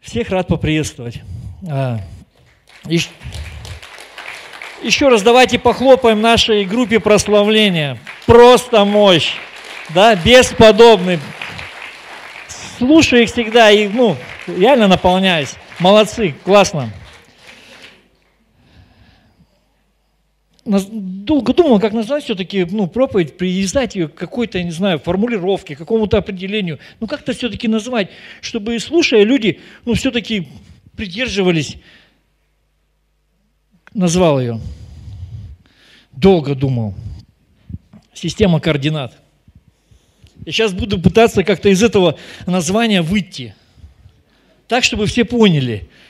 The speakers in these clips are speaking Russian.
Всех рад поприветствовать. А, еще раз давайте похлопаем нашей группе прославления. Просто мощь, да, бесподобный. Слушаю их всегда и, ну, реально наполняюсь. Молодцы, классно. Долго думал, как назвать все-таки ну, проповедь, привязать ее к какой-то, не знаю, формулировке, какому-то определению. Ну, как-то все-таки назвать, чтобы, слушая, люди, ну, все-таки придерживались. Назвал ее. Долго думал. Система координат. Я сейчас буду пытаться как-то из этого названия выйти. Так, чтобы все поняли –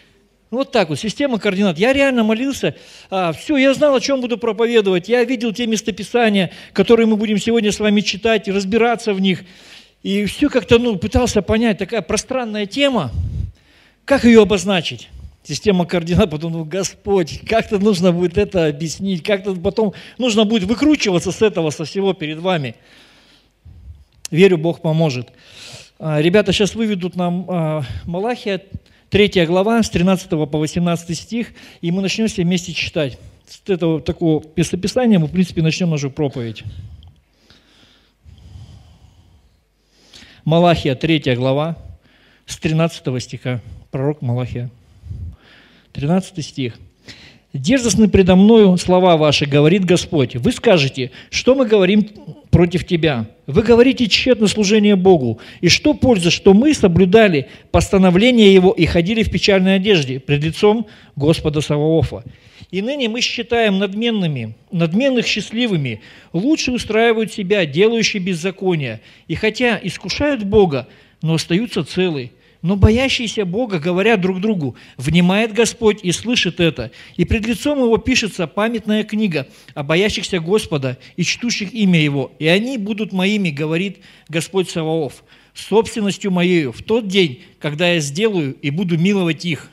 вот так вот, система координат. Я реально молился, а, все, я знал, о чем буду проповедовать. Я видел те местописания, которые мы будем сегодня с вами читать и разбираться в них. И все как-то ну, пытался понять, такая пространная тема, как ее обозначить? Система координат, потом, ну, Господь, как-то нужно будет это объяснить, как-то потом нужно будет выкручиваться с этого, со всего перед вами. Верю, Бог поможет. А, ребята сейчас выведут нам а, Малахия Третья глава, с 13 по 18 стих, и мы начнем все вместе читать. С этого такого местописания мы, в принципе, начнем нашу проповедь. Малахия, 3 глава, с 13 стиха. Пророк Малахия. 13 стих. Дерзостны предо мною слова ваши, говорит Господь. Вы скажете, что мы говорим против тебя? Вы говорите тщетно служение Богу. И что польза, что мы соблюдали постановление Его и ходили в печальной одежде пред лицом Господа Саваофа? И ныне мы считаем надменными, надменных счастливыми, лучше устраивают себя, делающие беззаконие, и хотя искушают Бога, но остаются целы. Но боящиеся Бога говорят друг другу, внимает Господь и слышит это. И пред лицом Его пишется памятная книга о боящихся Господа и чтущих имя Его. И они будут моими, говорит Господь Саваоф, собственностью моею в тот день, когда я сделаю и буду миловать их,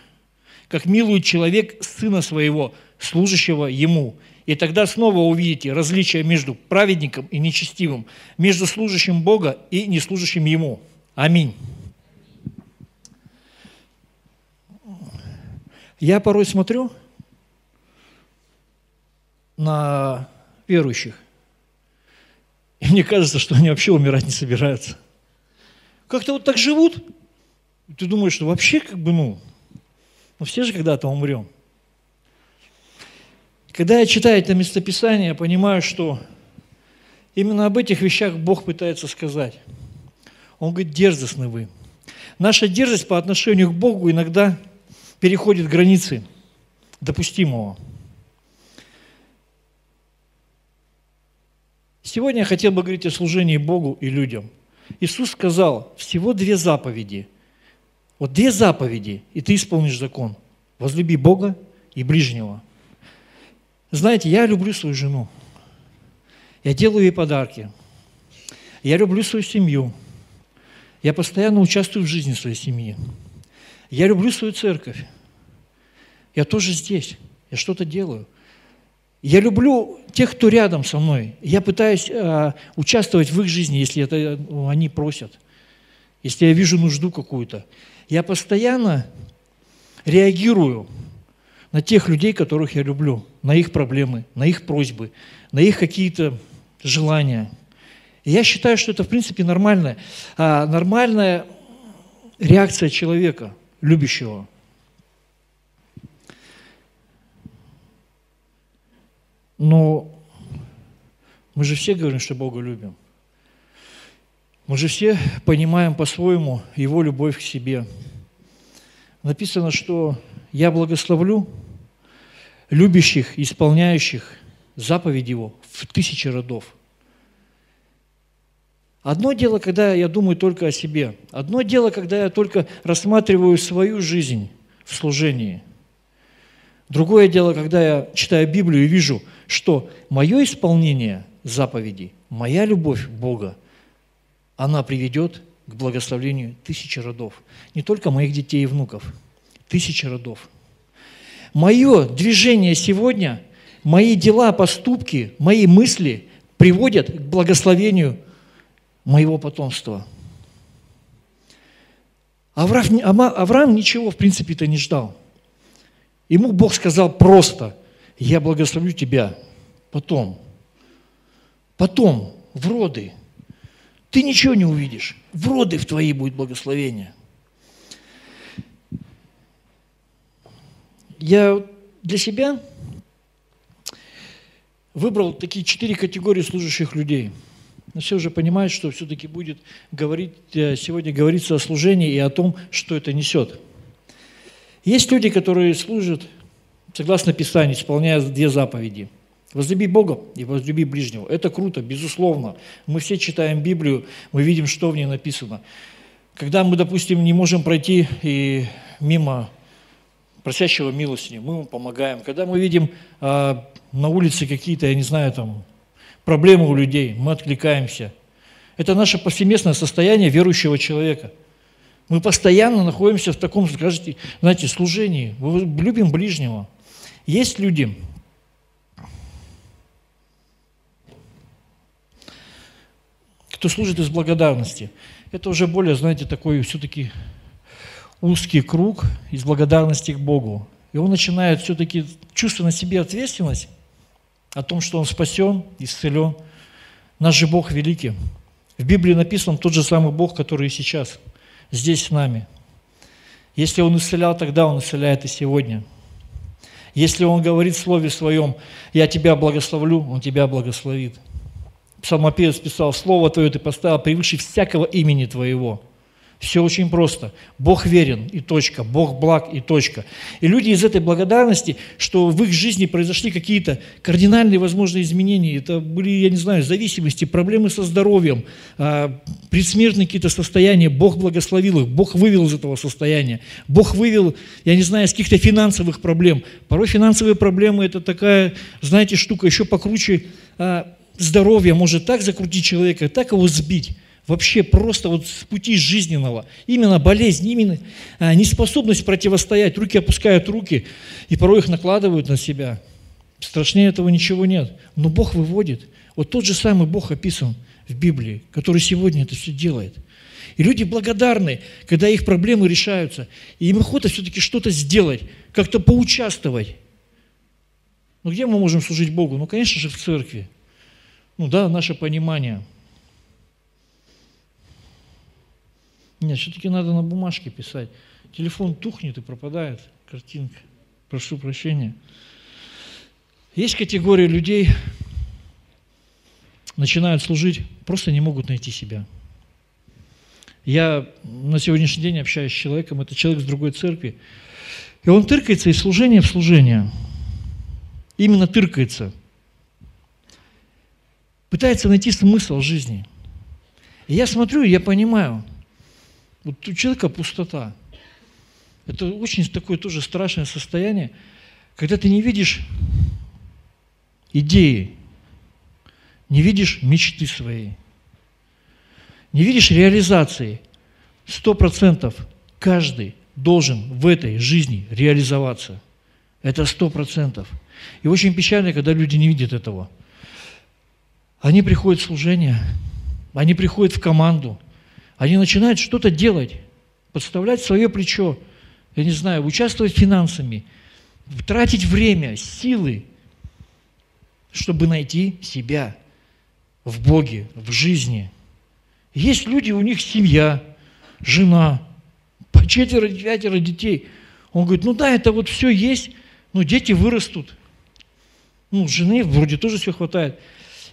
как милует человек сына своего, служащего ему. И тогда снова увидите различие между праведником и нечестивым, между служащим Бога и неслужащим Ему. Аминь. Я порой смотрю на верующих, и мне кажется, что они вообще умирать не собираются. Как-то вот так живут, ты думаешь, что вообще как бы, ну, ну все же когда-то умрем. Когда я читаю это местописание, я понимаю, что именно об этих вещах Бог пытается сказать. Он говорит, дерзостны вы. Наша дерзость по отношению к Богу иногда переходит границы допустимого. Сегодня я хотел бы говорить о служении Богу и людям. Иисус сказал, всего две заповеди. Вот две заповеди, и ты исполнишь закон. Возлюби Бога и ближнего. Знаете, я люблю свою жену. Я делаю ей подарки. Я люблю свою семью. Я постоянно участвую в жизни своей семьи. Я люблю свою церковь. Я тоже здесь. Я что-то делаю. Я люблю тех, кто рядом со мной. Я пытаюсь э, участвовать в их жизни, если это ну, они просят. Если я вижу нужду какую-то. Я постоянно реагирую на тех людей, которых я люблю, на их проблемы, на их просьбы, на их какие-то желания. И я считаю, что это, в принципе, нормальная, а, нормальная реакция человека – любящего. Но мы же все говорим, что Бога любим. Мы же все понимаем по-своему Его любовь к себе. Написано, что «Я благословлю любящих, исполняющих заповедь Его в тысячи родов». Одно дело, когда я думаю только о себе. Одно дело, когда я только рассматриваю свою жизнь в служении. Другое дело, когда я читаю Библию и вижу, что мое исполнение заповедей, моя любовь Бога, она приведет к благословлению тысячи родов. Не только моих детей и внуков, тысячи родов. Мое движение сегодня, мои дела, поступки, мои мысли приводят к благословению моего потомства. Авраам, Авраам ничего, в принципе-то, не ждал. Ему Бог сказал просто, я благословлю тебя потом. Потом, в роды. Ты ничего не увидишь. В роды в твои будет благословение. Я для себя выбрал такие четыре категории служащих людей. Но все уже понимают, что все-таки будет говорить, э, сегодня говориться о служении и о том, что это несет. Есть люди, которые служат, согласно Писанию, исполняя две заповеди. Возлюби Бога и возлюби ближнего. Это круто, безусловно. Мы все читаем Библию, мы видим, что в ней написано. Когда мы, допустим, не можем пройти и мимо просящего милости, мы ему помогаем. Когда мы видим а, на улице какие-то, я не знаю, там, проблемы у людей, мы откликаемся. Это наше повсеместное состояние верующего человека. Мы постоянно находимся в таком, скажите, знаете, служении. Мы любим ближнего. Есть люди, кто служит из благодарности. Это уже более, знаете, такой все-таки узкий круг из благодарности к Богу. И он начинает все-таки чувствовать на себе ответственность о том, что он спасен, исцелен. Наш же Бог великий. В Библии написан тот же самый Бог, который и сейчас, здесь с нами. Если Он исцелял тогда, Он исцеляет и сегодня. Если Он говорит в Слове Своем, «Я тебя благословлю», Он тебя благословит. Псалмопевец писал, «Слово Твое Ты поставил превыше всякого имени Твоего». Все очень просто. Бог верен и точка, Бог благ и точка. И люди из этой благодарности, что в их жизни произошли какие-то кардинальные возможные изменения, это были, я не знаю, зависимости, проблемы со здоровьем, а, предсмертные какие-то состояния, Бог благословил их, Бог вывел из этого состояния, Бог вывел, я не знаю, из каких-то финансовых проблем. Порой финансовые проблемы – это такая, знаете, штука еще покруче а, здоровья, может так закрутить человека, так его сбить вообще просто вот с пути жизненного. Именно болезнь, именно а, неспособность противостоять. Руки опускают руки и порой их накладывают на себя. Страшнее этого ничего нет. Но Бог выводит. Вот тот же самый Бог описан в Библии, который сегодня это все делает. И люди благодарны, когда их проблемы решаются. И им охота все-таки что-то сделать, как-то поучаствовать. Ну где мы можем служить Богу? Ну, конечно же, в церкви. Ну да, наше понимание – Нет, все-таки надо на бумажке писать. Телефон тухнет и пропадает картинка. Прошу прощения. Есть категория людей, начинают служить, просто не могут найти себя. Я на сегодняшний день общаюсь с человеком, это человек с другой церкви, и он тыркается из служения в служение. Именно тыркается. Пытается найти смысл жизни. И я смотрю, и я понимаю – вот у человека пустота. Это очень такое тоже страшное состояние, когда ты не видишь идеи, не видишь мечты своей, не видишь реализации. Сто процентов каждый должен в этой жизни реализоваться. Это сто процентов. И очень печально, когда люди не видят этого. Они приходят в служение, они приходят в команду – они начинают что-то делать, подставлять свое плечо, я не знаю, участвовать финансами, тратить время, силы, чтобы найти себя в Боге, в жизни. Есть люди, у них семья, жена, по четверо, пятеро детей. Он говорит, ну да, это вот все есть, но дети вырастут. Ну, жены вроде тоже все хватает.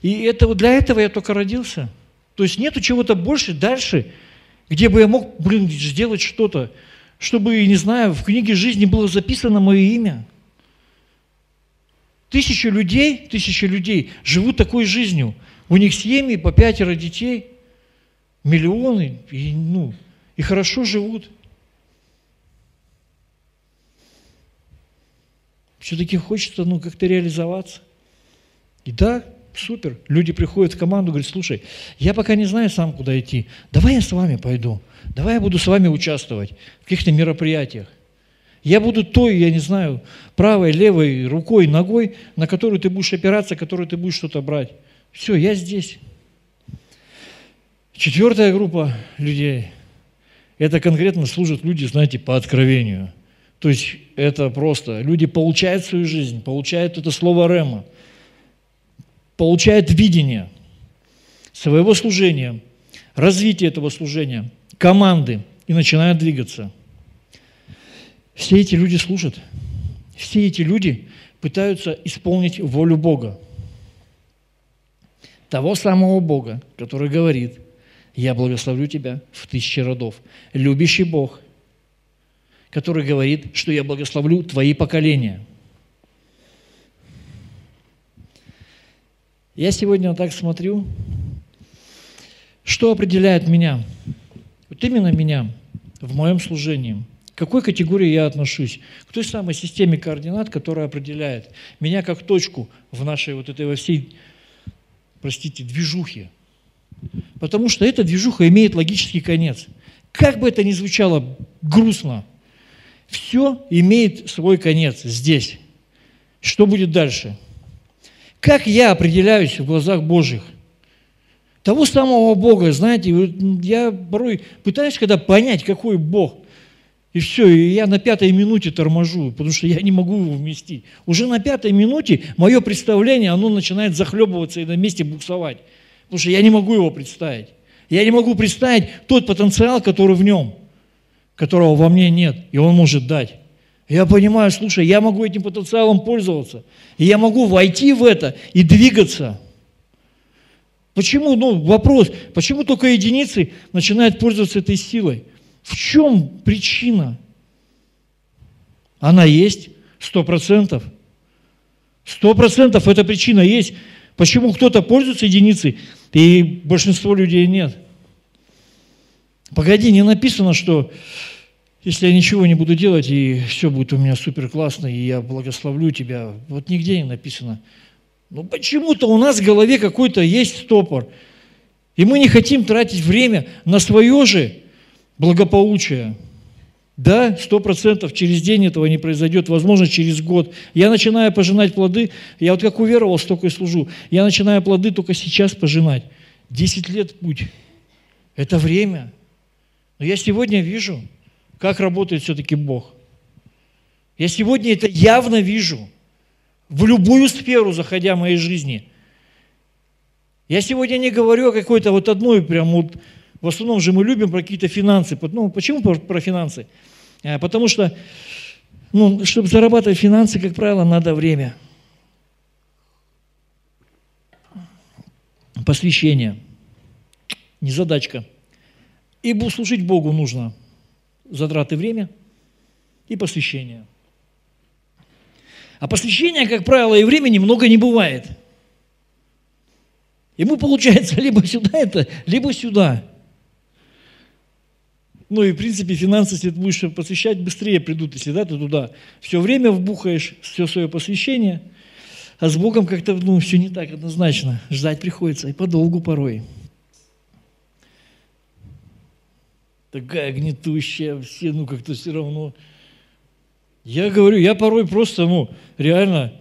И это вот для этого я только родился – то есть нету чего-то больше, дальше, где бы я мог, блин, сделать что-то, чтобы, не знаю, в книге жизни было записано мое имя. Тысячи людей, тысячи людей живут такой жизнью. У них семьи по пятеро детей, миллионы, и, ну, и хорошо живут. Все-таки хочется ну, как-то реализоваться. И да, Супер. Люди приходят в команду, говорят, слушай, я пока не знаю сам, куда идти. Давай я с вами пойду. Давай я буду с вами участвовать в каких-то мероприятиях. Я буду той, я не знаю, правой, левой, рукой, ногой, на которую ты будешь опираться, которую ты будешь что-то брать. Все, я здесь. Четвертая группа людей Это конкретно служат люди, знаете, по откровению. То есть это просто, люди получают свою жизнь, получают это слово Рема, получают видение своего служения, развитие этого служения, команды и начинают двигаться. Все эти люди служат. Все эти люди пытаются исполнить волю Бога. Того самого Бога, который говорит, я благословлю тебя в тысячи родов. Любящий Бог, который говорит, что я благословлю твои поколения. Я сегодня так смотрю, что определяет меня, вот именно меня в моем служении – к какой категории я отношусь? К той самой системе координат, которая определяет меня как точку в нашей вот этой во всей, простите, движухе. Потому что эта движуха имеет логический конец. Как бы это ни звучало грустно, все имеет свой конец здесь. Что будет дальше? Как я определяюсь в глазах Божьих? Того самого Бога, знаете, я порой пытаюсь когда понять, какой Бог – и все, и я на пятой минуте торможу, потому что я не могу его вместить. Уже на пятой минуте мое представление, оно начинает захлебываться и на месте буксовать. Потому что я не могу его представить. Я не могу представить тот потенциал, который в нем, которого во мне нет, и он может дать. Я понимаю, слушай, я могу этим потенциалом пользоваться. И я могу войти в это и двигаться. Почему, ну, вопрос, почему только единицы начинают пользоваться этой силой? В чем причина? Она есть, сто процентов. Сто процентов эта причина есть. Почему кто-то пользуется единицей, и большинство людей нет? Погоди, не написано, что если я ничего не буду делать, и все будет у меня супер классно, и я благословлю тебя. Вот нигде не написано. Ну почему-то у нас в голове какой-то есть стопор. И мы не хотим тратить время на свое же благополучия. Да, сто процентов через день этого не произойдет, возможно, через год. Я начинаю пожинать плоды, я вот как уверовал, столько и служу. Я начинаю плоды только сейчас пожинать. Десять лет путь. Это время. Но я сегодня вижу, как работает все-таки Бог. Я сегодня это явно вижу. В любую сферу, заходя в моей жизни. Я сегодня не говорю о какой-то вот одной прям вот в основном же мы любим про какие-то финансы. Ну, почему про, финансы? А, потому что, ну, чтобы зарабатывать финансы, как правило, надо время. Посвящение. Не задачка. И служить Богу нужно затраты время и посвящение. А посвящения, как правило, и времени много не бывает. Ему получается либо сюда это, либо сюда. Ну и, в принципе, финансы, если ты будешь посвящать, быстрее придут, если да, ты туда все время вбухаешь, все свое посвящение, а с Богом как-то, ну, все не так однозначно. Ждать приходится, и подолгу порой. Такая гнетущая, все, ну, как-то все равно. Я говорю, я порой просто, ну, реально,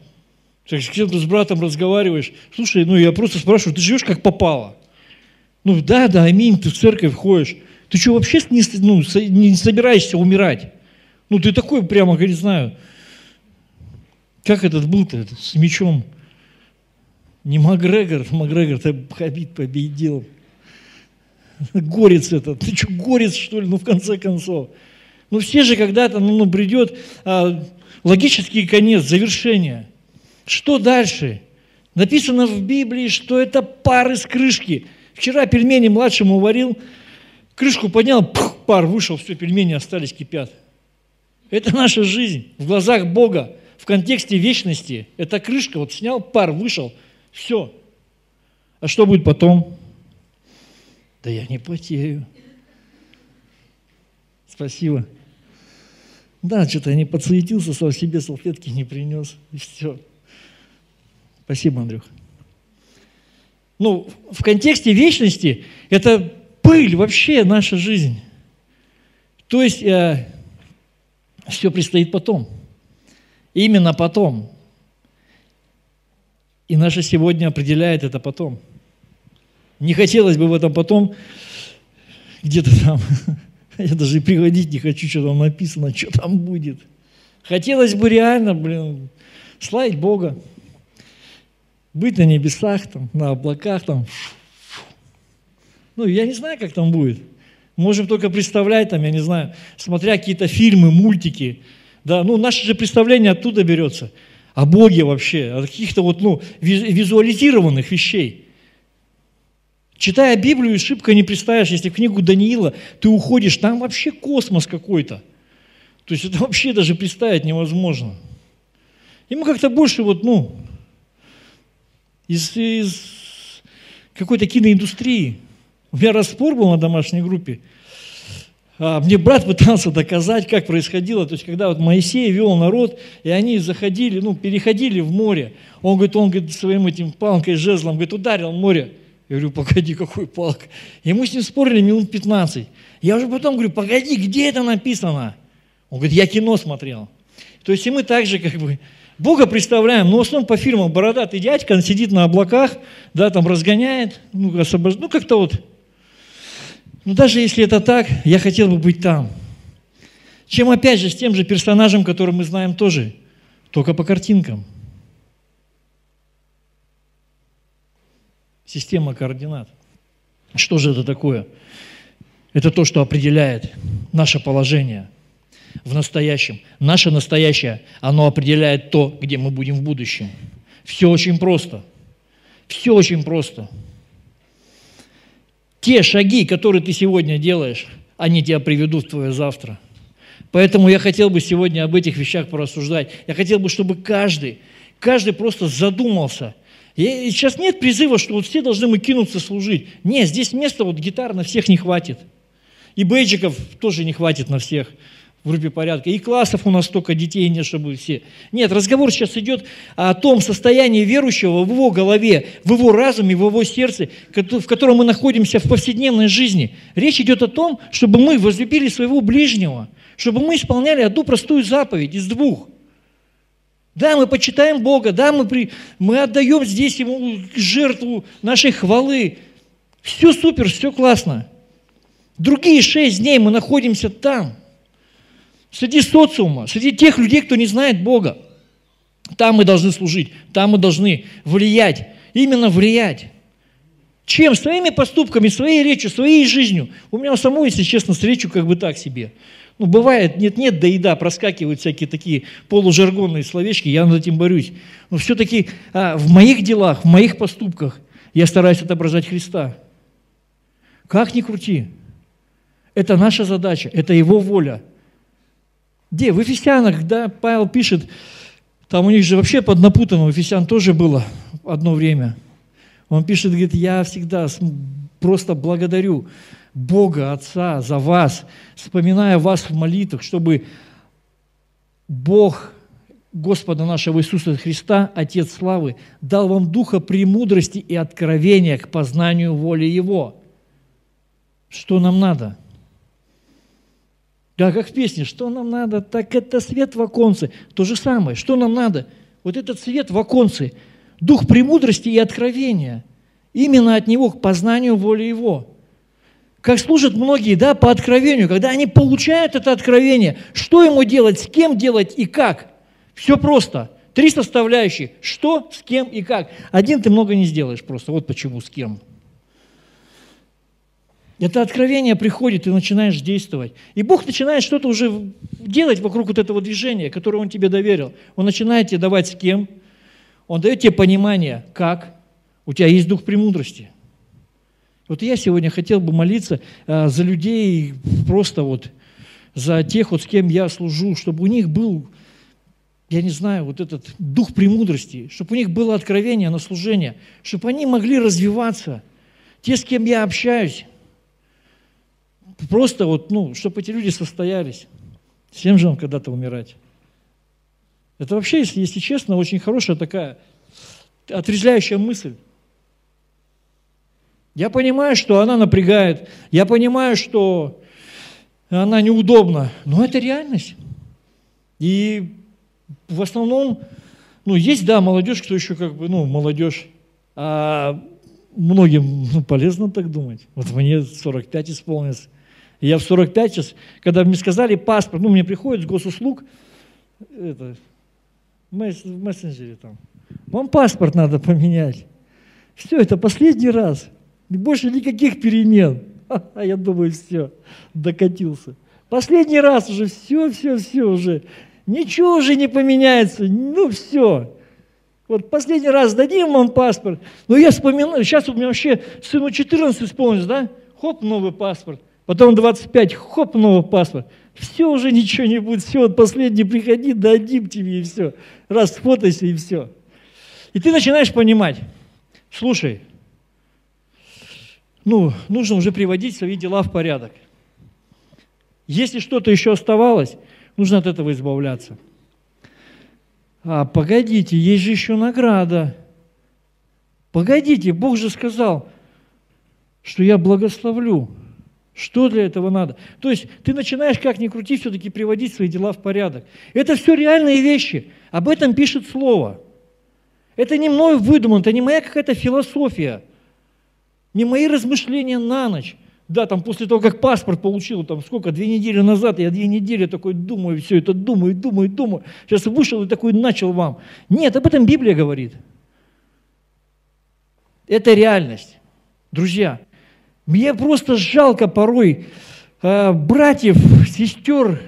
с кем-то с братом разговариваешь, слушай, ну, я просто спрашиваю, ты живешь как попало? Ну, да, да, аминь, ты в церковь ходишь. Ты что, вообще не, ну, не собираешься умирать? Ну, ты такой прямо, говорит, знаю, как этот был-то с мечом? Не Макгрегор, Макгрегор, ты Хабит победил. Горец этот, ты что, горец, что ли, ну, в конце концов. Ну, все же когда-то, ну, ну придет а, логический конец, завершение. Что дальше? Написано в Библии, что это пар из крышки. Вчера пельмени младшему варил, Крышку поднял, пух, пар вышел, все, пельмени остались, кипят. Это наша жизнь в глазах Бога, в контексте вечности. Эта крышка, вот снял, пар вышел, все. А что будет потом? Да я не потею. Спасибо. Да, что-то я не подсуетился, сам себе салфетки не принес. И все. Спасибо, Андрюх. Ну, в контексте вечности это пыль вообще наша жизнь. То есть э, все предстоит потом. Именно потом. И наше сегодня определяет это потом. Не хотелось бы в этом потом где-то там Я даже и приводить не хочу, что там написано, что там будет. Хотелось бы реально, блин, славить Бога. Быть на небесах, там, на облаках, там. Ну, я не знаю, как там будет. Можем только представлять, там, я не знаю, смотря какие-то фильмы, мультики. Да, ну, наше же представление оттуда берется. О Боге вообще, о каких-то вот, ну, визуализированных вещей. Читая Библию, шибко не представишь, если в книгу Даниила ты уходишь, там вообще космос какой-то. То есть это вообще даже представить невозможно. Ему как-то больше вот, ну, из, из какой-то киноиндустрии. У меня распор был на домашней группе. А, мне брат пытался доказать, как происходило. То есть, когда вот Моисей вел народ, и они заходили, ну, переходили в море. Он говорит, он говорит, своим этим палкой, жезлом, говорит, ударил море. Я говорю, погоди, какой палк? И мы с ним спорили минут 15. Я уже потом говорю, погоди, где это написано? Он говорит, я кино смотрел. То есть и мы также как бы Бога представляем, но в основном по фильмам бородатый дядька, он сидит на облаках, да, там разгоняет, ну, освобож... ну как-то вот. Но даже если это так, я хотел бы быть там. Чем опять же с тем же персонажем, который мы знаем тоже, только по картинкам. Система координат. Что же это такое? Это то, что определяет наше положение – в настоящем. Наше настоящее, оно определяет то, где мы будем в будущем. Все очень просто. Все очень просто. Те шаги, которые ты сегодня делаешь, они тебя приведут в твое завтра. Поэтому я хотел бы сегодня об этих вещах порассуждать. Я хотел бы, чтобы каждый, каждый просто задумался. И сейчас нет призыва, что вот все должны мы кинуться служить. Нет, здесь места вот гитар на всех не хватит. И бейджиков тоже не хватит на всех в группе порядка. И классов у нас столько детей нет, чтобы все. Нет, разговор сейчас идет о том состоянии верующего в его голове, в его разуме, в его сердце, в котором мы находимся в повседневной жизни. Речь идет о том, чтобы мы возлюбили своего ближнего, чтобы мы исполняли одну простую заповедь из двух. Да, мы почитаем Бога, да, мы, при, мы отдаем здесь Ему жертву нашей хвалы. Все супер, все классно. Другие шесть дней мы находимся там – среди социума, среди тех людей, кто не знает Бога. Там мы должны служить, там мы должны влиять, именно влиять. Чем? Своими поступками, своей речью, своей жизнью. У меня самой, если честно, с речью как бы так себе. Ну, бывает, нет-нет, да и да, проскакивают всякие такие полужаргонные словечки, я над этим борюсь. Но все-таки а, в моих делах, в моих поступках я стараюсь отображать Христа. Как ни крути. Это наша задача, это Его воля – где? В Ефесянах, да, Павел пишет, там у них же вообще поднапутано, у Ефесян тоже было одно время. Он пишет, говорит, я всегда просто благодарю Бога, Отца за вас, вспоминая вас в молитвах, чтобы Бог Господа нашего Иисуса Христа, Отец славы, дал вам духа премудрости и откровения к познанию воли Его. Что нам надо? Да, как в песне, что нам надо? Так это свет в оконце. То же самое, что нам надо? Вот этот свет в оконце, дух премудрости и откровения. Именно от него к познанию воли его. Как служат многие, да, по откровению, когда они получают это откровение, что ему делать, с кем делать и как. Все просто. Три составляющие. Что, с кем и как. Один ты много не сделаешь просто. Вот почему с кем. Это откровение приходит, и начинаешь действовать. И Бог начинает что-то уже делать вокруг вот этого движения, которое Он тебе доверил. Он начинает тебе давать с кем. Он дает тебе понимание, как. У тебя есть дух премудрости. Вот я сегодня хотел бы молиться а, за людей, просто вот за тех, вот с кем я служу, чтобы у них был, я не знаю, вот этот дух премудрости, чтобы у них было откровение на служение, чтобы они могли развиваться. Те, с кем я общаюсь, Просто вот, ну, чтобы эти люди состоялись. Всем же он когда-то умирать. Это вообще, если, если честно, очень хорошая такая отрезвляющая мысль. Я понимаю, что она напрягает, я понимаю, что она неудобна, но это реальность. И в основном, ну, есть, да, молодежь, кто еще как бы, ну, молодежь, а многим ну, полезно так думать. Вот мне 45 исполнилось, я в 45 сейчас, когда мне сказали паспорт, ну, мне приходит с госуслуг, это, в мессенджере там, вам паспорт надо поменять. Все, это последний раз. Больше никаких перемен. А я думаю, все, докатился. Последний раз уже, все, все, все уже. Ничего уже не поменяется. Ну, все. Вот последний раз дадим вам паспорт. Но я вспоминаю, сейчас у меня вообще сыну 14 исполнилось, да? Хоп, новый паспорт. Потом 25, хоп, новый паспорт. Все уже ничего не будет, все, вот последний приходи, дадим тебе и все. Раз сфотайся и все. И ты начинаешь понимать, слушай, ну, нужно уже приводить свои дела в порядок. Если что-то еще оставалось, нужно от этого избавляться. А, погодите, есть же еще награда. Погодите, Бог же сказал, что я благословлю. Что для этого надо? То есть ты начинаешь, как ни крути, все-таки приводить свои дела в порядок. Это все реальные вещи. Об этом пишет Слово. Это не мной выдумано, это не моя какая-то философия, не мои размышления на ночь. Да, там после того, как паспорт получил, там сколько, две недели назад, я две недели такой думаю, все это думаю, думаю, думаю. Сейчас вышел и такой начал вам. Нет, об этом Библия говорит. Это реальность. Друзья, мне просто жалко порой э, братьев, сестер,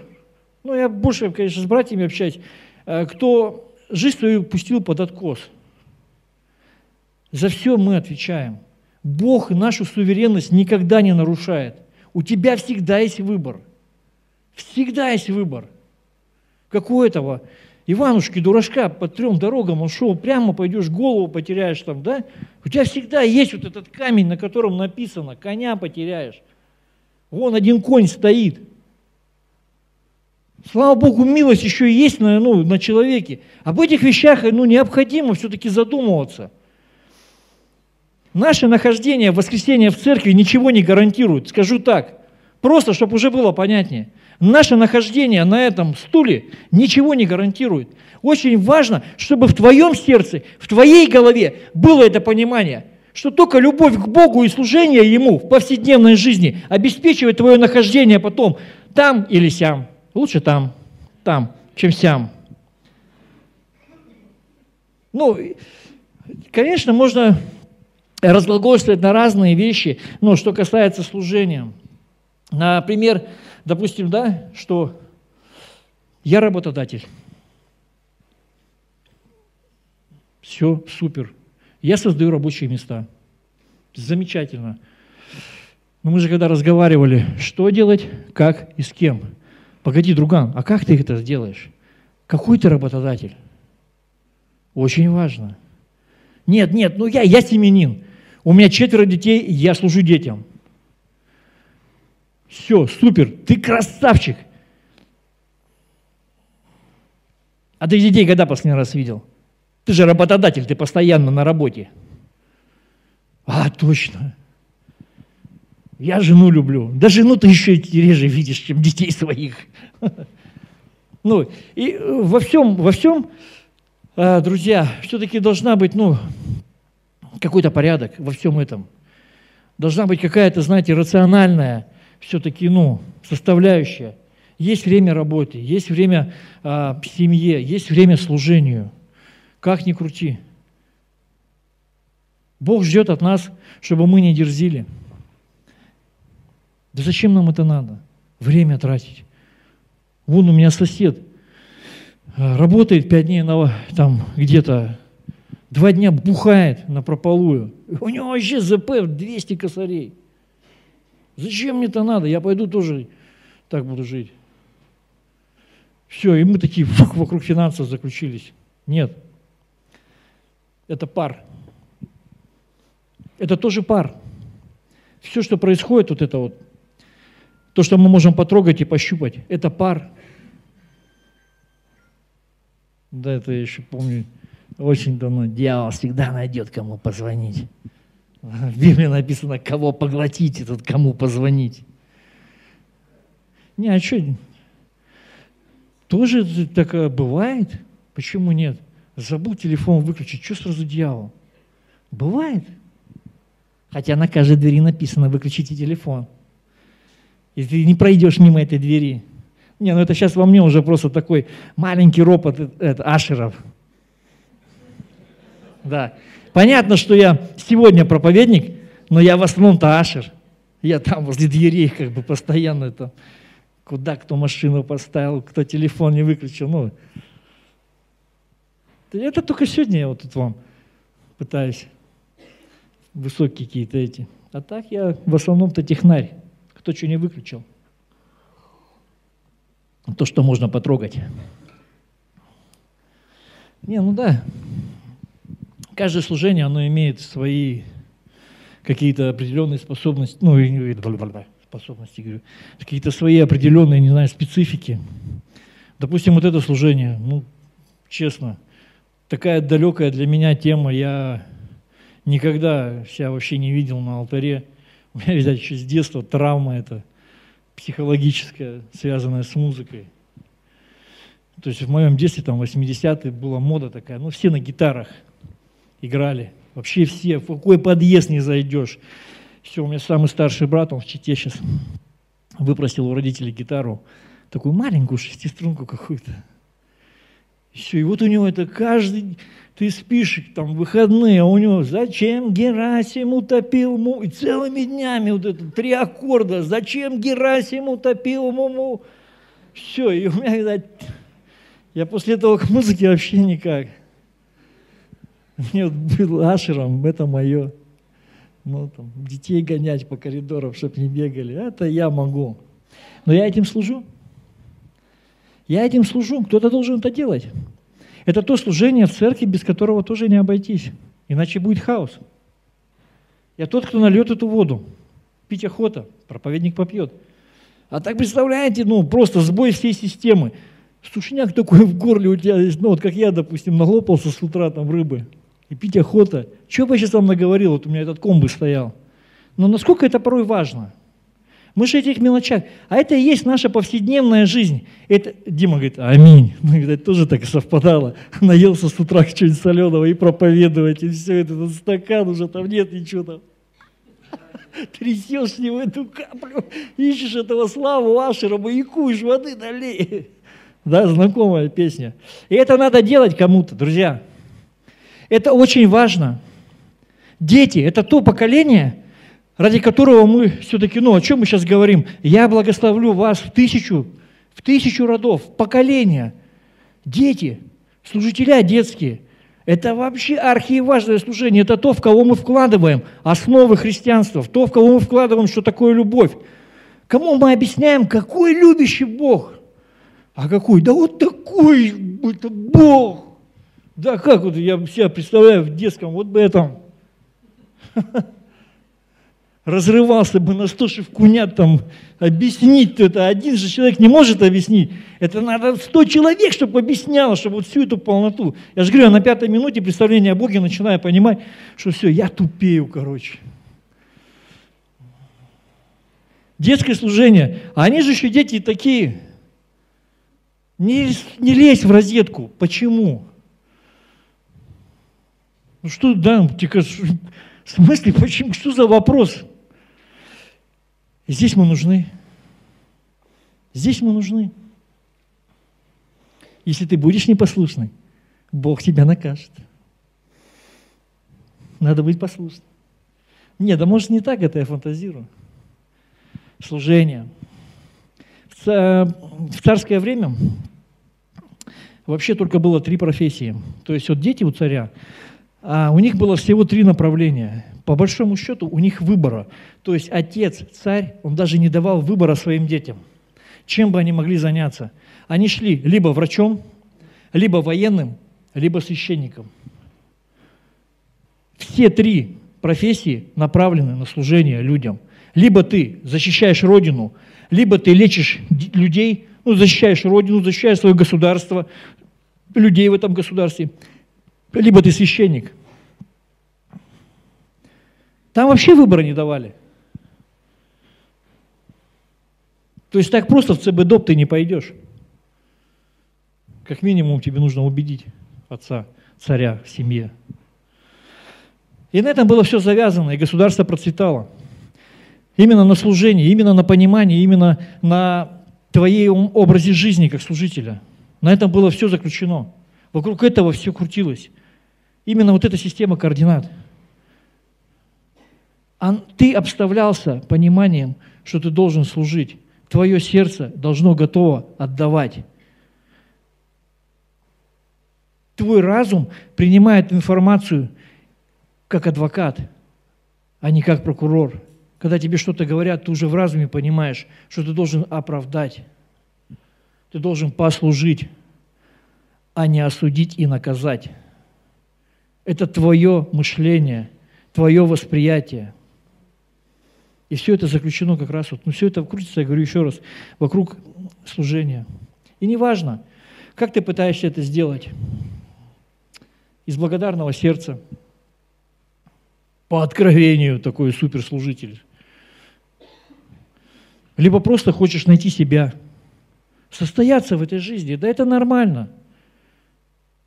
ну я больше, конечно, с братьями общаюсь, э, кто жизнь свою пустил под откос. За все мы отвечаем. Бог нашу суверенность никогда не нарушает. У тебя всегда есть выбор. Всегда есть выбор. Какой этого? Иванушки, дурашка, по трем дорогам он шел, прямо пойдешь, голову потеряешь там, да? У тебя всегда есть вот этот камень, на котором написано, коня потеряешь. Вон один конь стоит. Слава Богу, милость еще есть на, ну, на человеке. Об этих вещах ну, необходимо все-таки задумываться – Наше нахождение в в церкви ничего не гарантирует. Скажу так, просто, чтобы уже было понятнее. Наше нахождение на этом стуле ничего не гарантирует. Очень важно, чтобы в твоем сердце, в твоей голове было это понимание, что только любовь к Богу и служение Ему в повседневной жизни обеспечивает твое нахождение потом там или сям. Лучше там, там, чем сям. Ну, конечно, можно разглагольствовать на разные вещи, ну, что касается служения. Например, допустим, да, что я работодатель. Все, супер. Я создаю рабочие места. Замечательно. Но мы же когда разговаривали, что делать, как и с кем. Погоди, друган, а как ты это сделаешь? Какой ты работодатель? Очень важно. Нет, нет, ну я, я семенин. У меня четверо детей, я служу детям. Все, супер, ты красавчик. А ты детей когда последний раз видел? Ты же работодатель, ты постоянно на работе. А, точно. Я жену люблю. Да жену ты еще реже видишь, чем детей своих. Ну, и во всем, во всем, а, друзья, все-таки должна быть, ну, какой-то порядок во всем этом. Должна быть какая-то, знаете, рациональная все-таки, ну, составляющая. Есть время работы, есть время а, семье, есть время служению. Как ни крути. Бог ждет от нас, чтобы мы не дерзили. Да зачем нам это надо? Время тратить. Вон у меня сосед а, работает пять дней на, там где-то Два дня бухает на прополую. У него вообще ЗП в 200 косарей. Зачем мне это надо? Я пойду тоже так буду жить. Все, и мы такие фух, вокруг финансов заключились. Нет. Это пар. Это тоже пар. Все, что происходит, вот это вот, то, что мы можем потрогать и пощупать, это пар. Да, это я еще помню, очень давно дьявол всегда найдет, кому позвонить. В Библии написано, кого поглотить, этот кому позвонить. Не, а что? Тоже так бывает? Почему нет? Забыл телефон выключить, что сразу дьявол? Бывает. Хотя на каждой двери написано «выключите телефон». И ты не пройдешь мимо этой двери. Не, ну это сейчас во мне уже просто такой маленький ропот это, ашеров. Да. Понятно, что я сегодня проповедник, но я в основном-то ашер. Я там возле дверей как бы постоянно это, куда кто машину поставил, кто телефон не выключил. Ну, это только сегодня я вот тут вам пытаюсь высокие какие-то эти. А так я в основном-то технарь. Кто что не выключил. То, что можно потрогать. Не, ну да. Каждое служение, оно имеет свои какие-то определенные способности, ну, способности, говорю, какие-то свои определенные, не знаю, специфики. Допустим, вот это служение, ну, честно, такая далекая для меня тема, я никогда себя вообще не видел на алтаре. У меня, видать, еще с детства травма это психологическая, связанная с музыкой. То есть в моем детстве, там, 80-е, была мода такая, ну, все на гитарах играли. Вообще все, в какой подъезд не зайдешь. Все, у меня самый старший брат, он в Чите сейчас выпросил у родителей гитару, такую маленькую шестиструнку какую-то. Все, и вот у него это каждый, ты спишь там выходные, а у него «Зачем Герасим утопил му?» И целыми днями вот это три аккорда «Зачем Герасим утопил муму?» Все, и у меня, видать, я после этого к музыке вообще никак. Мне вот был ашером, это мое. Ну, там, детей гонять по коридорам, чтобы не бегали, это я могу. Но я этим служу. Я этим служу, кто-то должен это делать. Это то служение в церкви, без которого тоже не обойтись. Иначе будет хаос. Я тот, кто нальет эту воду. Пить охота, проповедник попьет. А так представляете, ну просто сбой всей системы. Сушняк такой в горле у тебя ну вот как я, допустим, налопался с утра там рыбы. И пить охота. Чего бы я сейчас вам наговорил, вот у меня этот комбы стоял. Но насколько это порой важно – мы же этих мелочах. А это и есть наша повседневная жизнь. Это, Дима говорит, аминь. Ну, видать, тоже так совпадало. Наелся с утра чуть соленого и проповедовать, и все это, этот стакан уже там нет ничего там. Трясешь него эту каплю, ищешь этого славу Ашера, маякуешь, воды налей. Да, знакомая песня. И это надо делать кому-то, друзья. Это очень важно. Дети – это то поколение, ради которого мы все-таки, ну, о чем мы сейчас говорим? Я благословлю вас в тысячу, в тысячу родов, поколения. Дети, служителя детские. Это вообще архиважное служение. Это то, в кого мы вкладываем основы христианства, в то, в кого мы вкладываем, что такое любовь. Кому мы объясняем, какой любящий Бог? А какой? Да вот такой, это Бог. Да как вот я себя представляю в детском вот бы этом. разрывался бы на сто шевкунят там объяснить это. Один же человек не может объяснить. Это надо сто человек, чтобы объясняло, чтобы вот всю эту полноту. Я же говорю, на пятой минуте представления о Боге начинаю понимать, что все, я тупею, короче. Детское служение. А они же еще дети такие. Не, не лезь в розетку. Почему? Ну что, да, тихо, в смысле, почему, что за вопрос? Здесь мы нужны. Здесь мы нужны. Если ты будешь непослушный, Бог тебя накажет. Надо быть послушным. Нет, да может не так это я фантазирую. Служение. В царское время вообще только было три профессии. То есть вот дети у царя, а у них было всего три направления по большому счету у них выбора. То есть отец, царь, он даже не давал выбора своим детям. Чем бы они могли заняться? Они шли либо врачом, либо военным, либо священником. Все три профессии направлены на служение людям. Либо ты защищаешь Родину, либо ты лечишь людей, ну, защищаешь Родину, защищаешь свое государство, людей в этом государстве, либо ты священник – там вообще выбора не давали. То есть так просто в ЦБДОП ты не пойдешь. Как минимум тебе нужно убедить отца, царя в семье. И на этом было все завязано, и государство процветало. Именно на служение, именно на понимание, именно на твоем образе жизни как служителя. На этом было все заключено. Вокруг этого все крутилось. Именно вот эта система координат. Ты обставлялся пониманием, что ты должен служить. Твое сердце должно готово отдавать. Твой разум принимает информацию как адвокат, а не как прокурор. Когда тебе что-то говорят, ты уже в разуме понимаешь, что ты должен оправдать, ты должен послужить, а не осудить и наказать. Это твое мышление, твое восприятие. И все это заключено как раз, вот, ну все это крутится, я говорю еще раз, вокруг служения. И неважно, как ты пытаешься это сделать, из благодарного сердца, по откровению такой суперслужитель, либо просто хочешь найти себя, состояться в этой жизни, да это нормально.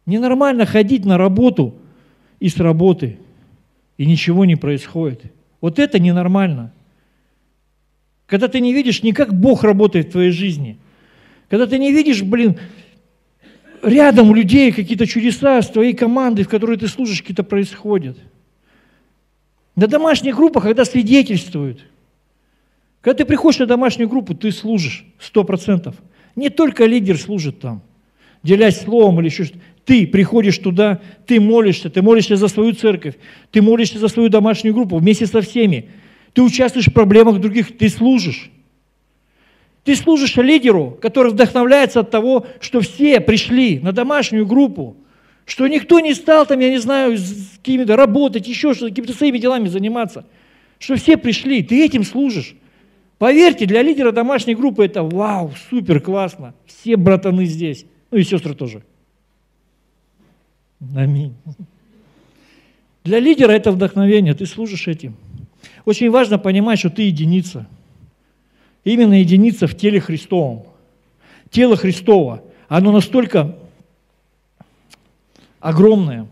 Ненормально ходить на работу и с работы, и ничего не происходит. Вот это ненормально. Когда ты не видишь не как Бог работает в твоей жизни, когда ты не видишь, блин, рядом у людей какие-то чудеса с твоей командой, в которой ты служишь, какие-то происходят. На домашних группах, когда свидетельствуют – когда ты приходишь на домашнюю группу, ты служишь сто процентов. Не только лидер служит там, делясь словом или еще что-то. Ты приходишь туда, ты молишься, ты молишься за свою церковь, ты молишься за свою домашнюю группу вместе со всеми. Ты участвуешь в проблемах других, ты служишь. Ты служишь лидеру, который вдохновляется от того, что все пришли на домашнюю группу, что никто не стал там, я не знаю, с какими-то работать, еще что-то, какими-то своими делами заниматься. Что все пришли, ты этим служишь. Поверьте, для лидера домашней группы это вау, супер, классно. Все братаны здесь. Ну и сестры тоже. Аминь. Для лидера это вдохновение, ты служишь этим. Очень важно понимать, что ты единица. Именно единица в теле Христовом. Тело Христово, оно настолько огромное,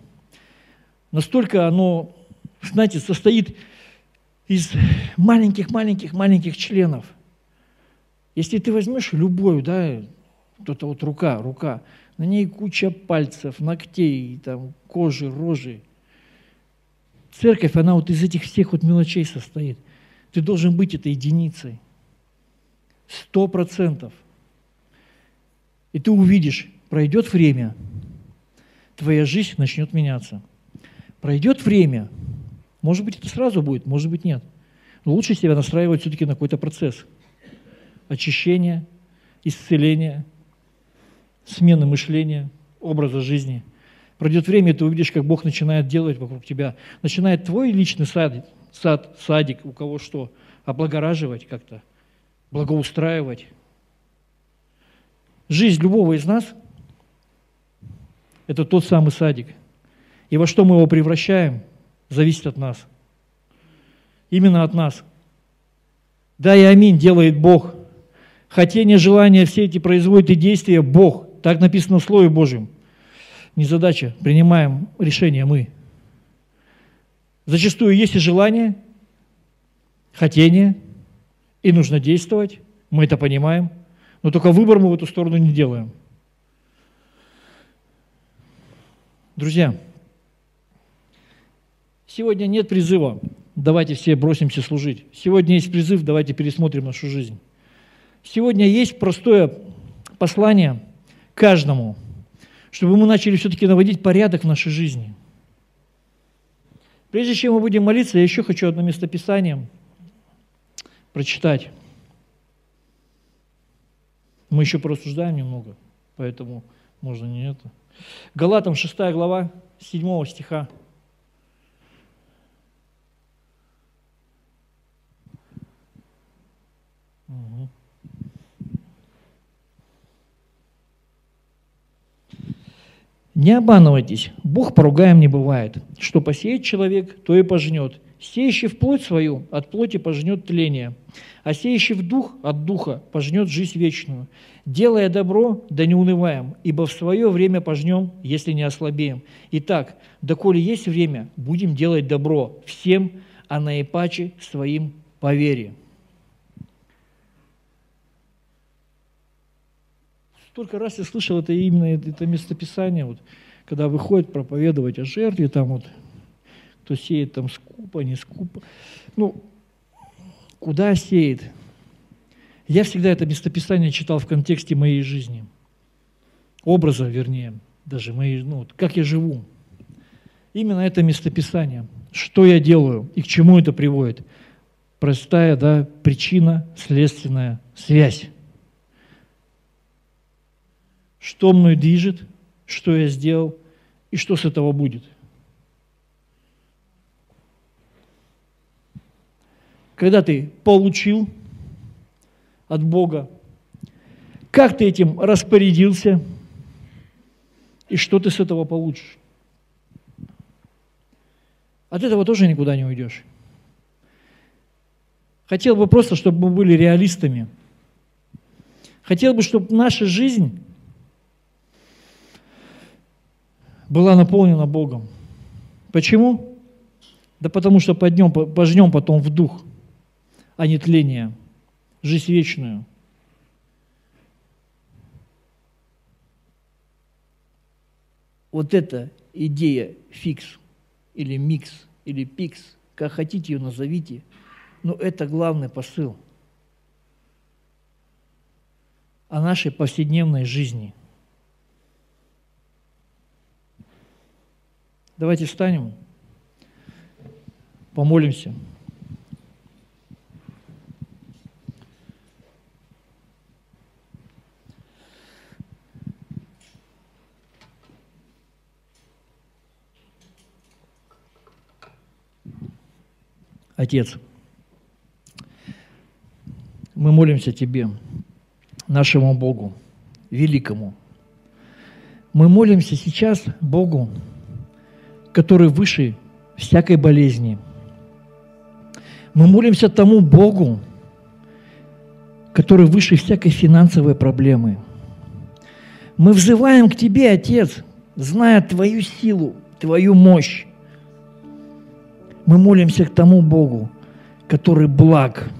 настолько оно, знаете, состоит из маленьких-маленьких-маленьких членов. Если ты возьмешь любую, да, вот эта вот рука, рука, на ней куча пальцев, ногтей, там, кожи, рожи. Церковь, она вот из этих всех вот мелочей состоит. Ты должен быть этой единицей. Сто процентов. И ты увидишь, пройдет время, твоя жизнь начнет меняться. Пройдет время – может быть, это сразу будет, может быть, нет. Но лучше себя настраивать все-таки на какой-то процесс. Очищения, исцеления, смены мышления, образа жизни. Пройдет время, и ты увидишь, как Бог начинает делать вокруг тебя. Начинает твой личный сад, сад садик, у кого что, облагораживать как-то, благоустраивать. Жизнь любого из нас – это тот самый садик. И во что мы его превращаем – зависит от нас. Именно от нас. Да и аминь делает Бог. Хотение, желание, все эти производят и действия Бог. Так написано в Слове Божьем. Не задача, принимаем решение мы. Зачастую есть и желание, хотение, и нужно действовать. Мы это понимаем. Но только выбор мы в эту сторону не делаем. Друзья, Сегодня нет призыва, давайте все бросимся служить. Сегодня есть призыв, давайте пересмотрим нашу жизнь. Сегодня есть простое послание каждому, чтобы мы начали все-таки наводить порядок в нашей жизни. Прежде чем мы будем молиться, я еще хочу одно местописание прочитать. Мы еще порассуждаем немного, поэтому можно не это. Галатам 6 глава, 7 стиха. Не обманывайтесь, Бог поругаем не бывает. Что посеет человек, то и пожнет. Сеющий в плоть свою, от плоти пожнет тление, а сеющий в дух, от духа пожнет жизнь вечную. Делая добро, да не унываем, ибо в свое время пожнем, если не ослабеем. Итак, доколе есть время, будем делать добро всем, а наипаче своим по вере. Столько раз я слышал это именно это местописание, вот, когда выходит проповедовать о жертве, там вот, кто сеет там скупо, не скупо. Ну, куда сеет? Я всегда это местописание читал в контексте моей жизни. Образа, вернее, даже моей, ну, вот, как я живу. Именно это местописание. Что я делаю и к чему это приводит. Простая, да, причина, следственная связь что мной движет, что я сделал и что с этого будет. Когда ты получил от Бога, как ты этим распорядился и что ты с этого получишь. От этого тоже никуда не уйдешь. Хотел бы просто, чтобы мы были реалистами. Хотел бы, чтобы наша жизнь была наполнена Богом. Почему? Да потому что поднем, пожнем потом в дух, а не тление, жизнь вечную. Вот эта идея фикс или микс или пикс, как хотите ее назовите, но это главный посыл о нашей повседневной жизни – Давайте встанем, помолимся. Отец, мы молимся Тебе, нашему Богу, великому. Мы молимся сейчас Богу, который выше всякой болезни. Мы молимся тому Богу, который выше всякой финансовой проблемы. Мы взываем к Тебе, Отец, зная Твою силу, Твою мощь. Мы молимся к тому Богу, который благ.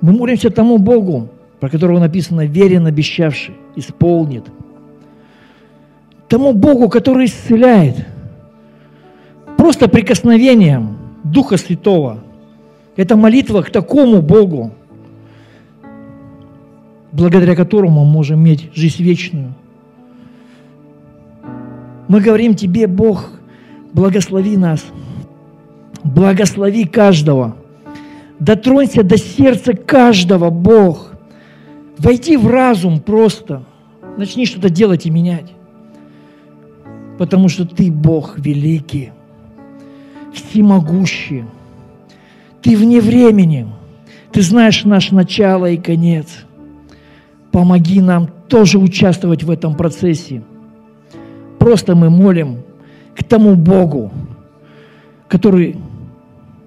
Мы молимся тому Богу, про которого написано «верен обещавший, исполнит» тому Богу, который исцеляет. Просто прикосновением Духа Святого. Это молитва к такому Богу, благодаря которому мы можем иметь жизнь вечную. Мы говорим Тебе, Бог, благослови нас, благослови каждого, дотронься до сердца каждого, Бог, войди в разум просто, начни что-то делать и менять потому что Ты Бог великий, всемогущий. Ты вне времени, Ты знаешь наш начало и конец. Помоги нам тоже участвовать в этом процессе. Просто мы молим к тому Богу, который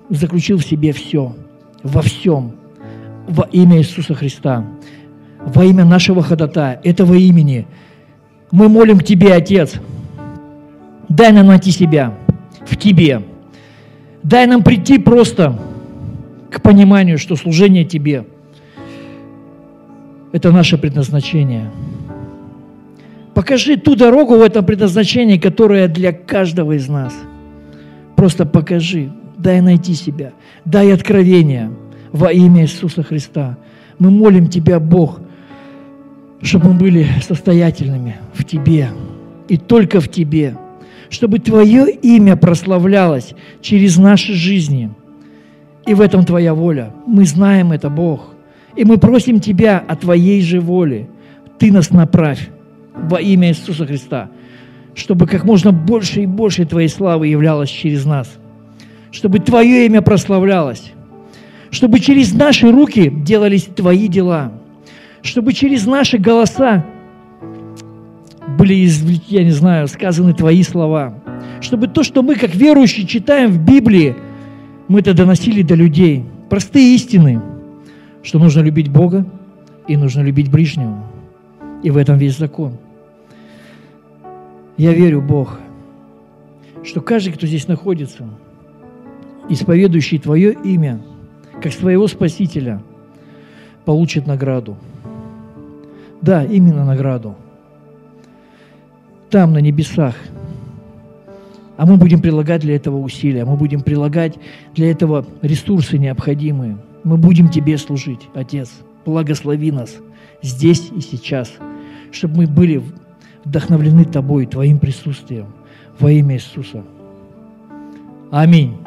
заключил в себе все, во всем, во имя Иисуса Христа, во имя нашего ходатая, этого имени. Мы молим к Тебе, Отец, Дай нам найти себя в Тебе. Дай нам прийти просто к пониманию, что служение Тебе – это наше предназначение. Покажи ту дорогу в этом предназначении, которая для каждого из нас. Просто покажи, дай найти себя, дай откровение во имя Иисуса Христа. Мы молим Тебя, Бог, чтобы мы были состоятельными в Тебе и только в Тебе – чтобы Твое имя прославлялось через наши жизни. И в этом Твоя воля. Мы знаем это, Бог. И мы просим Тебя о Твоей же воле. Ты нас направь во имя Иисуса Христа, чтобы как можно больше и больше Твоей славы являлось через нас, чтобы Твое имя прославлялось, чтобы через наши руки делались Твои дела, чтобы через наши голоса были, я не знаю, сказаны Твои слова. Чтобы то, что мы, как верующие, читаем в Библии, мы это доносили до людей. Простые истины, что нужно любить Бога и нужно любить ближнего. И в этом весь закон. Я верю, Бог, что каждый, кто здесь находится, исповедующий Твое имя, как своего Спасителя, получит награду – Да, именно награду. Там, на небесах. А мы будем прилагать для этого усилия, мы будем прилагать для этого ресурсы необходимые. Мы будем Тебе служить, Отец. Благослови нас здесь и сейчас, чтобы мы были вдохновлены Тобой, Твоим присутствием во имя Иисуса. Аминь.